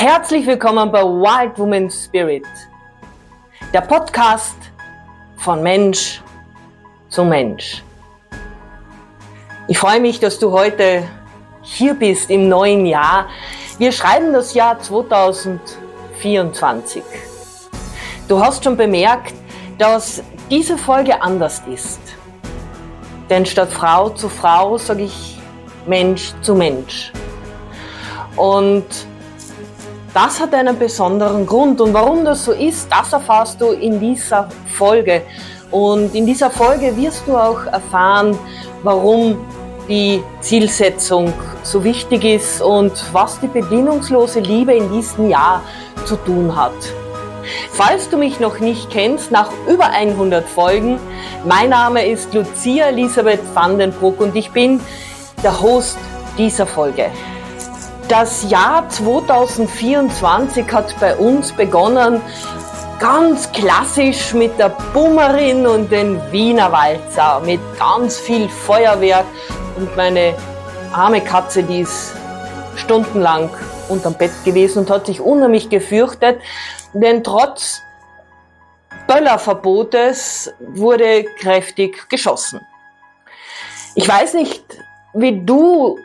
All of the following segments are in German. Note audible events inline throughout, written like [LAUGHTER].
Herzlich willkommen bei Wild Woman Spirit, der Podcast von Mensch zu Mensch. Ich freue mich, dass du heute hier bist im neuen Jahr. Wir schreiben das Jahr 2024. Du hast schon bemerkt, dass diese Folge anders ist. Denn statt Frau zu Frau sage ich Mensch zu Mensch. Und das hat einen besonderen Grund. Und warum das so ist, das erfährst du in dieser Folge. Und in dieser Folge wirst du auch erfahren, warum die Zielsetzung so wichtig ist und was die bedingungslose Liebe in diesem Jahr zu tun hat. Falls du mich noch nicht kennst, nach über 100 Folgen, mein Name ist Lucia Elisabeth Vandenbruck und ich bin der Host dieser Folge. Das Jahr 2024 hat bei uns begonnen, ganz klassisch mit der Bummerin und den Wiener Walzer, mit ganz viel Feuerwerk und meine arme Katze, die ist stundenlang unterm Bett gewesen und hat sich unheimlich gefürchtet, denn trotz Böllerverbotes wurde kräftig geschossen. Ich weiß nicht, wie du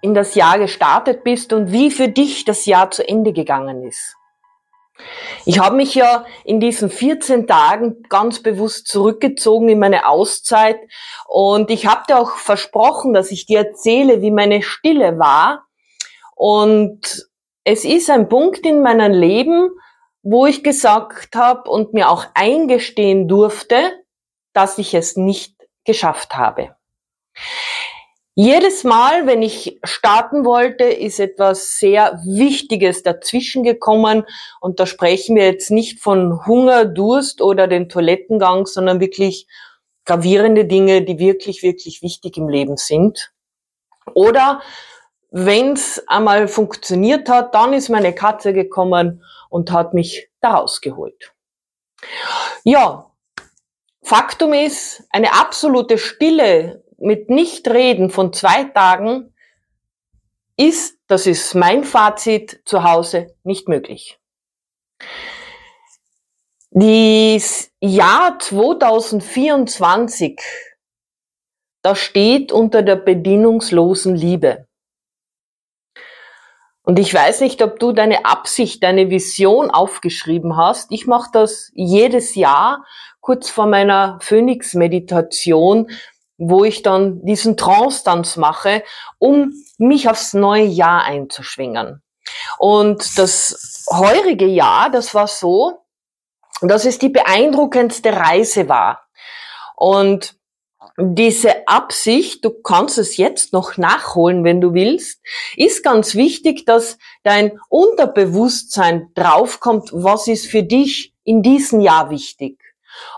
in das Jahr gestartet bist und wie für dich das Jahr zu Ende gegangen ist. Ich habe mich ja in diesen 14 Tagen ganz bewusst zurückgezogen in meine Auszeit und ich habe dir auch versprochen, dass ich dir erzähle, wie meine Stille war. Und es ist ein Punkt in meinem Leben, wo ich gesagt habe und mir auch eingestehen durfte, dass ich es nicht geschafft habe. Jedes Mal, wenn ich starten wollte, ist etwas sehr Wichtiges dazwischen gekommen. Und da sprechen wir jetzt nicht von Hunger, Durst oder den Toilettengang, sondern wirklich gravierende Dinge, die wirklich, wirklich wichtig im Leben sind. Oder wenn es einmal funktioniert hat, dann ist meine Katze gekommen und hat mich da rausgeholt. Ja, Faktum ist, eine absolute Stille mit Nichtreden von zwei Tagen ist, das ist mein Fazit zu Hause, nicht möglich. Das Jahr 2024, das steht unter der bedingungslosen Liebe. Und ich weiß nicht, ob du deine Absicht, deine Vision aufgeschrieben hast. Ich mache das jedes Jahr kurz vor meiner Phoenix-Meditation, wo ich dann diesen Trance-Tanz mache, um mich aufs neue Jahr einzuschwingen. Und das heurige Jahr, das war so, dass es die beeindruckendste Reise war. Und diese Absicht, du kannst es jetzt noch nachholen, wenn du willst, ist ganz wichtig, dass dein Unterbewusstsein draufkommt, was ist für dich in diesem Jahr wichtig.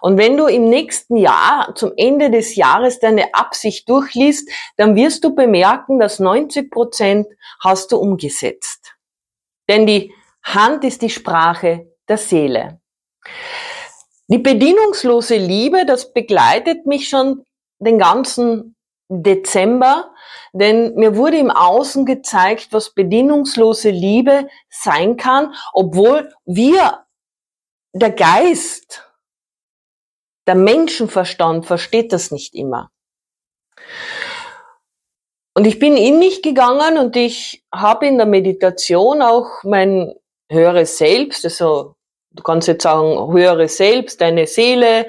Und wenn du im nächsten Jahr zum Ende des Jahres deine Absicht durchliest, dann wirst du bemerken, dass 90 Prozent hast du umgesetzt. Denn die Hand ist die Sprache der Seele. Die bedingungslose Liebe, das begleitet mich schon den ganzen Dezember, denn mir wurde im Außen gezeigt, was bedingungslose Liebe sein kann, obwohl wir, der Geist, der Menschenverstand versteht das nicht immer. Und ich bin in mich gegangen und ich habe in der Meditation auch mein höheres Selbst, also du kannst jetzt sagen, höhere Selbst, deine Seele.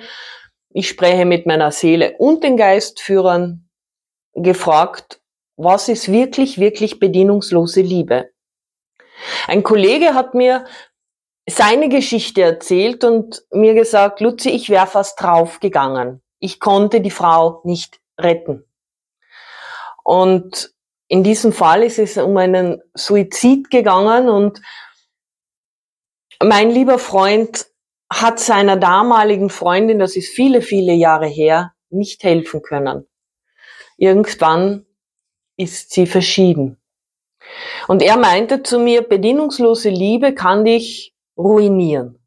Ich spreche mit meiner Seele und den Geistführern gefragt, was ist wirklich, wirklich bedienungslose Liebe? Ein Kollege hat mir seine Geschichte erzählt und mir gesagt, Luzi, ich wäre fast draufgegangen. Ich konnte die Frau nicht retten. Und in diesem Fall ist es um einen Suizid gegangen und mein lieber Freund hat seiner damaligen Freundin, das ist viele, viele Jahre her, nicht helfen können. Irgendwann ist sie verschieden. Und er meinte zu mir, bedienungslose Liebe kann dich ruinieren.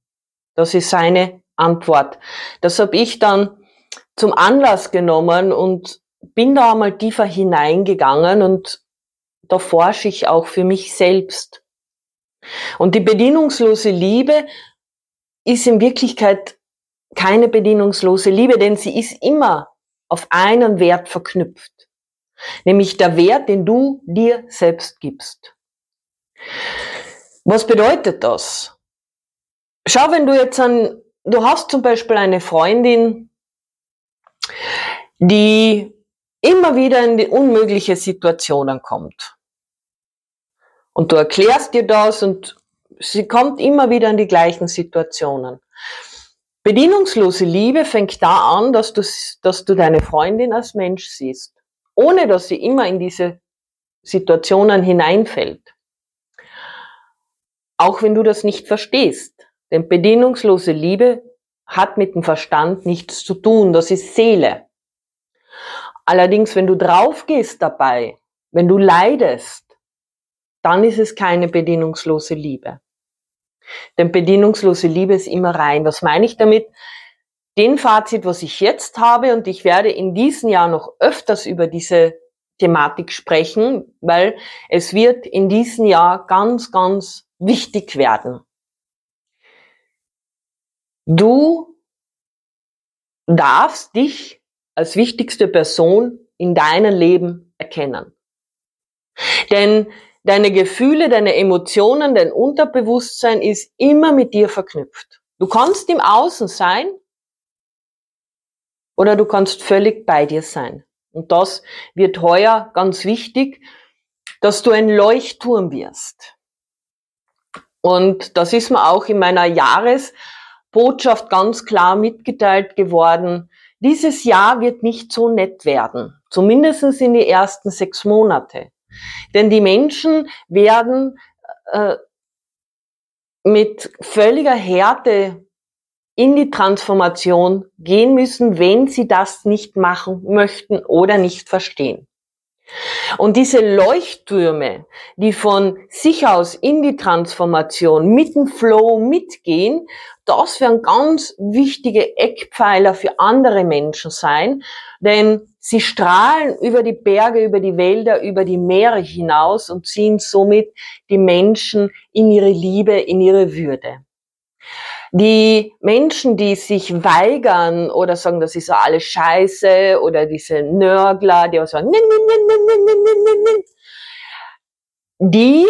Das ist seine Antwort. Das habe ich dann zum Anlass genommen und bin da einmal tiefer hineingegangen und da forsche ich auch für mich selbst. Und die bedingungslose Liebe ist in Wirklichkeit keine bedingungslose Liebe, denn sie ist immer auf einen Wert verknüpft, nämlich der Wert, den du dir selbst gibst. Was bedeutet das? Schau, wenn du jetzt an, du hast zum Beispiel eine Freundin, die immer wieder in die unmögliche Situationen kommt. Und du erklärst dir das und sie kommt immer wieder in die gleichen Situationen. Bedienungslose Liebe fängt da an, dass du, dass du deine Freundin als Mensch siehst, ohne dass sie immer in diese Situationen hineinfällt. Auch wenn du das nicht verstehst. Denn bedienungslose Liebe hat mit dem Verstand nichts zu tun, das ist Seele. Allerdings, wenn du draufgehst dabei, wenn du leidest, dann ist es keine bedienungslose Liebe. Denn bedienungslose Liebe ist immer rein. Was meine ich damit? Den Fazit, was ich jetzt habe, und ich werde in diesem Jahr noch öfters über diese Thematik sprechen, weil es wird in diesem Jahr ganz, ganz wichtig werden. Du darfst dich als wichtigste Person in deinem Leben erkennen. Denn deine Gefühle, deine Emotionen, dein Unterbewusstsein ist immer mit dir verknüpft. Du kannst im Außen sein oder du kannst völlig bei dir sein. Und das wird heuer ganz wichtig, dass du ein Leuchtturm wirst. Und das ist mir auch in meiner Jahresbotschaft ganz klar mitgeteilt geworden. Dieses Jahr wird nicht so nett werden. Zumindest in die ersten sechs Monate. Denn die Menschen werden äh, mit völliger Härte in die Transformation gehen müssen, wenn sie das nicht machen möchten oder nicht verstehen. Und diese Leuchttürme, die von sich aus in die Transformation mit dem Flow mitgehen, das werden ganz wichtige Eckpfeiler für andere Menschen sein, denn sie strahlen über die Berge, über die Wälder, über die Meere hinaus und ziehen somit die Menschen in ihre Liebe, in ihre Würde. Die Menschen, die sich weigern oder sagen, das ist alles scheiße oder diese Nörgler, die auch sagen, nin, nin, nin, die,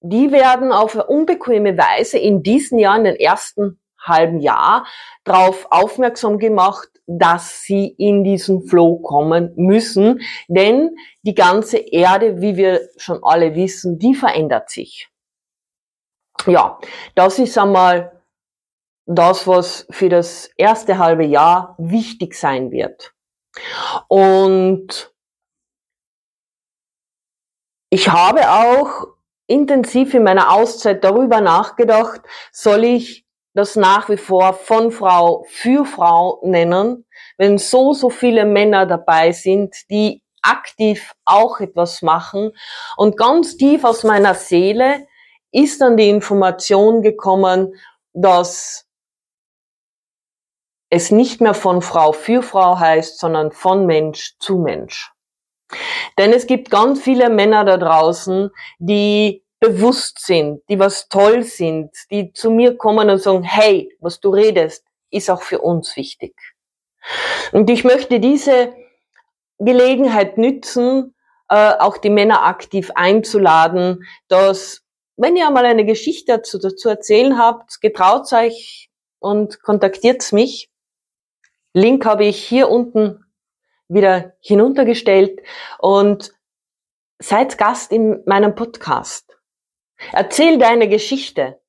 die werden auf eine unbequeme Weise in diesem Jahr, in den ersten halben Jahr, darauf aufmerksam gemacht, dass sie in diesen Flow kommen müssen, denn die ganze Erde, wie wir schon alle wissen, die verändert sich. Ja, das ist einmal das, was für das erste halbe Jahr wichtig sein wird. Und ich habe auch intensiv in meiner Auszeit darüber nachgedacht, soll ich das nach wie vor von Frau für Frau nennen, wenn so, so viele Männer dabei sind, die aktiv auch etwas machen. Und ganz tief aus meiner Seele ist dann die Information gekommen, dass es nicht mehr von Frau für Frau heißt, sondern von Mensch zu Mensch. Denn es gibt ganz viele Männer da draußen, die bewusst sind, die was toll sind, die zu mir kommen und sagen, hey, was du redest, ist auch für uns wichtig. Und ich möchte diese Gelegenheit nützen, äh, auch die Männer aktiv einzuladen, dass, wenn ihr mal eine Geschichte dazu, dazu erzählen habt, getraut euch und kontaktiert mich. Link habe ich hier unten wieder hinuntergestellt und seid Gast in meinem Podcast. Erzähl deine Geschichte.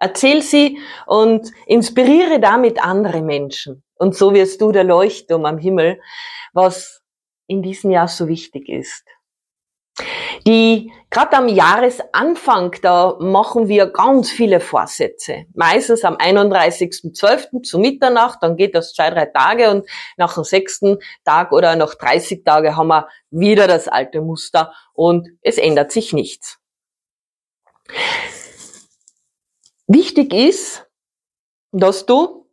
Erzähl sie und inspiriere damit andere Menschen. Und so wirst du der Leuchtturm am Himmel, was in diesem Jahr so wichtig ist. Die gerade am Jahresanfang, da machen wir ganz viele Vorsätze. Meistens am 31.12. zu Mitternacht, dann geht das zwei, drei Tage und nach dem sechsten Tag oder nach 30 Tage haben wir wieder das alte Muster und es ändert sich nichts. Wichtig ist, dass du,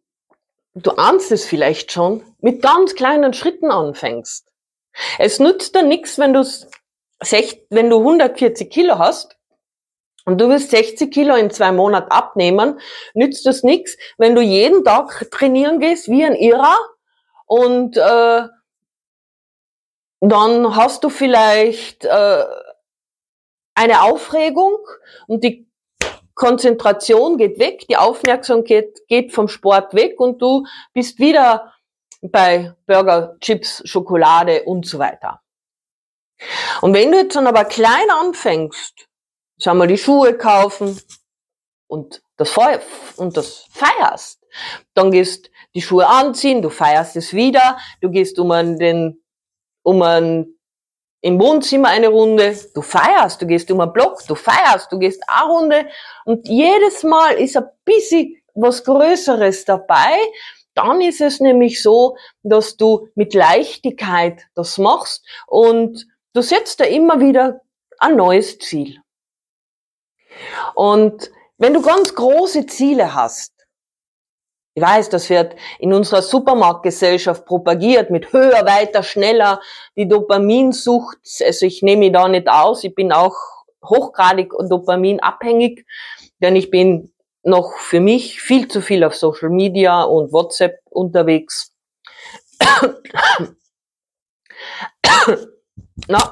du ahnst es vielleicht schon, mit ganz kleinen Schritten anfängst. Es nützt dir nichts, wenn du wenn du 140 Kilo hast und du willst 60 Kilo in zwei Monaten abnehmen, nützt das nichts, wenn du jeden Tag trainieren gehst wie ein Irrer und äh, dann hast du vielleicht äh, eine Aufregung und die Konzentration geht weg, die Aufmerksamkeit geht vom Sport weg und du bist wieder bei Burger, Chips, Schokolade und so weiter. Und wenn du jetzt dann aber klein anfängst, sagen wir die Schuhe kaufen und das, Feuer, und das feierst, dann gehst die Schuhe anziehen, du feierst es wieder, du gehst um den, um ein, im Wohnzimmer eine Runde, du feierst, du gehst um einen Block, du feierst, du gehst eine Runde und jedes Mal ist ein bisschen was Größeres dabei. Dann ist es nämlich so, dass du mit Leichtigkeit das machst und du setzt da immer wieder ein neues Ziel. Und wenn du ganz große Ziele hast, ich weiß, das wird in unserer Supermarktgesellschaft propagiert mit höher, weiter, schneller, die Dopaminsucht. Also ich nehme mich da nicht aus. Ich bin auch hochgradig dopaminabhängig, denn ich bin noch für mich viel zu viel auf Social Media und WhatsApp unterwegs. Na,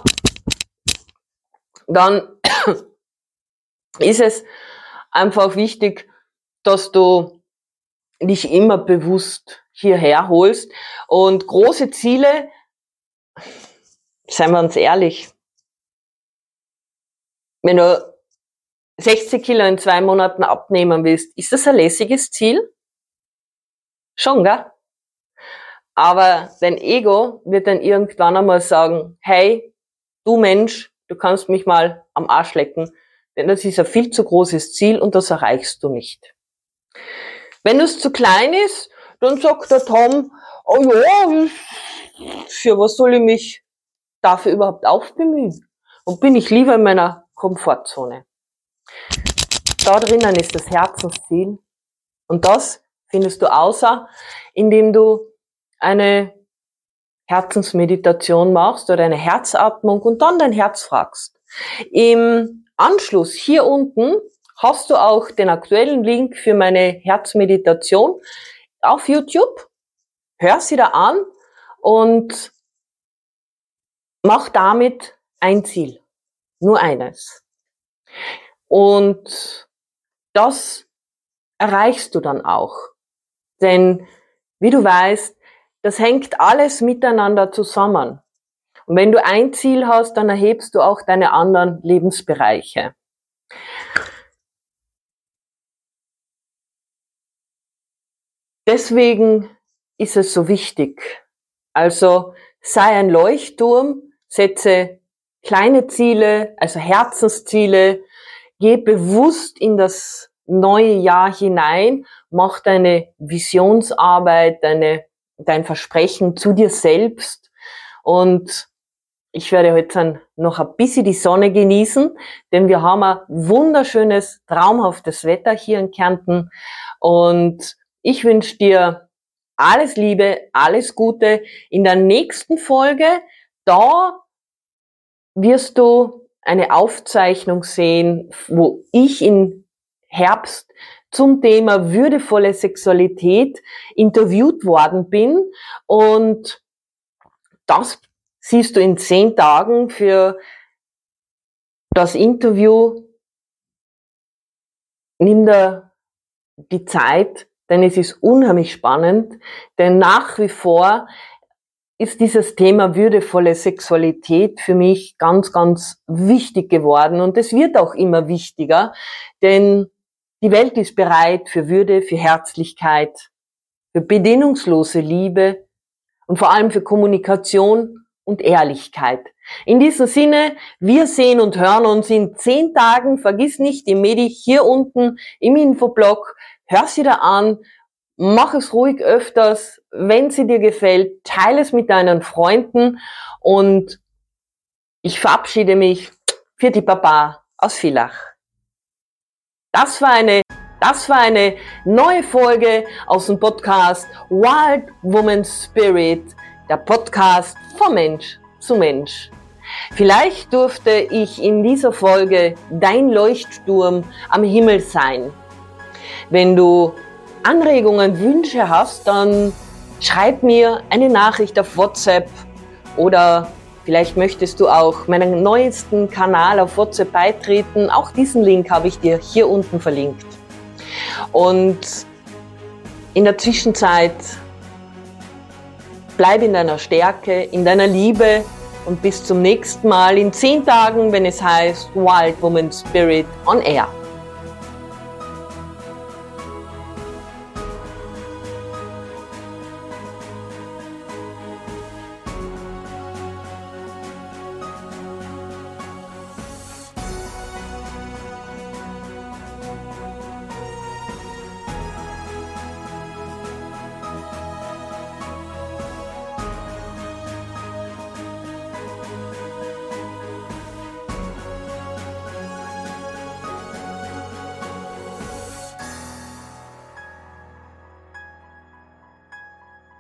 dann [COUGHS] ist es einfach wichtig, dass du dich immer bewusst hierher holst. Und große Ziele, seien wir uns ehrlich, wenn du 60 Kilo in zwei Monaten abnehmen willst, ist das ein lässiges Ziel? Schon, gell? Aber dein Ego wird dann irgendwann einmal sagen, hey, du Mensch, du kannst mich mal am Arsch lecken, denn das ist ein viel zu großes Ziel und das erreichst du nicht. Wenn es zu klein ist, dann sagt der Tom, oh ja, für was soll ich mich dafür überhaupt aufbemühen? Und bin ich lieber in meiner Komfortzone. Da drinnen ist das Herzensziel. Und das findest du außer, indem du eine Herzensmeditation machst oder eine Herzatmung und dann dein Herz fragst. Im Anschluss hier unten hast du auch den aktuellen Link für meine Herzmeditation auf YouTube. Hör sie da an und mach damit ein Ziel. Nur eines. Und das erreichst du dann auch. Denn wie du weißt, das hängt alles miteinander zusammen. Und wenn du ein Ziel hast, dann erhebst du auch deine anderen Lebensbereiche. Deswegen ist es so wichtig. Also sei ein Leuchtturm, setze kleine Ziele, also Herzensziele, geh bewusst in das neue Jahr hinein, mach deine Visionsarbeit, deine, dein Versprechen zu dir selbst und ich werde heute noch ein bisschen die Sonne genießen, denn wir haben ein wunderschönes, traumhaftes Wetter hier in Kärnten. Und ich wünsche dir alles Liebe, alles Gute. In der nächsten Folge, da wirst du eine Aufzeichnung sehen, wo ich in Herbst zum Thema würdevolle Sexualität interviewt worden bin. Und das siehst du in zehn Tagen für das Interview, nimm da die Zeit, denn es ist unheimlich spannend, denn nach wie vor ist dieses Thema würdevolle Sexualität für mich ganz, ganz wichtig geworden und es wird auch immer wichtiger, denn die Welt ist bereit für Würde, für Herzlichkeit, für bedingungslose Liebe und vor allem für Kommunikation und Ehrlichkeit. In diesem Sinne, wir sehen und hören uns in zehn Tagen. Vergiss nicht, die Medi hier unten im Infoblog. Hör sie da an. Mach es ruhig öfters. Wenn sie dir gefällt, teile es mit deinen Freunden. Und ich verabschiede mich für die Papa aus Villach. Das war eine das war eine neue Folge aus dem Podcast Wild Woman Spirit der Podcast vom Mensch zu Mensch. Vielleicht durfte ich in dieser Folge dein Leuchtturm am Himmel sein. Wenn du Anregungen, Wünsche hast, dann schreib mir eine Nachricht auf WhatsApp oder vielleicht möchtest du auch meinen neuesten Kanal auf WhatsApp beitreten. Auch diesen Link habe ich dir hier unten verlinkt. Und in der Zwischenzeit bleib in deiner Stärke, in deiner Liebe und bis zum nächsten Mal in zehn Tagen, wenn es heißt Wild Woman Spirit on Air.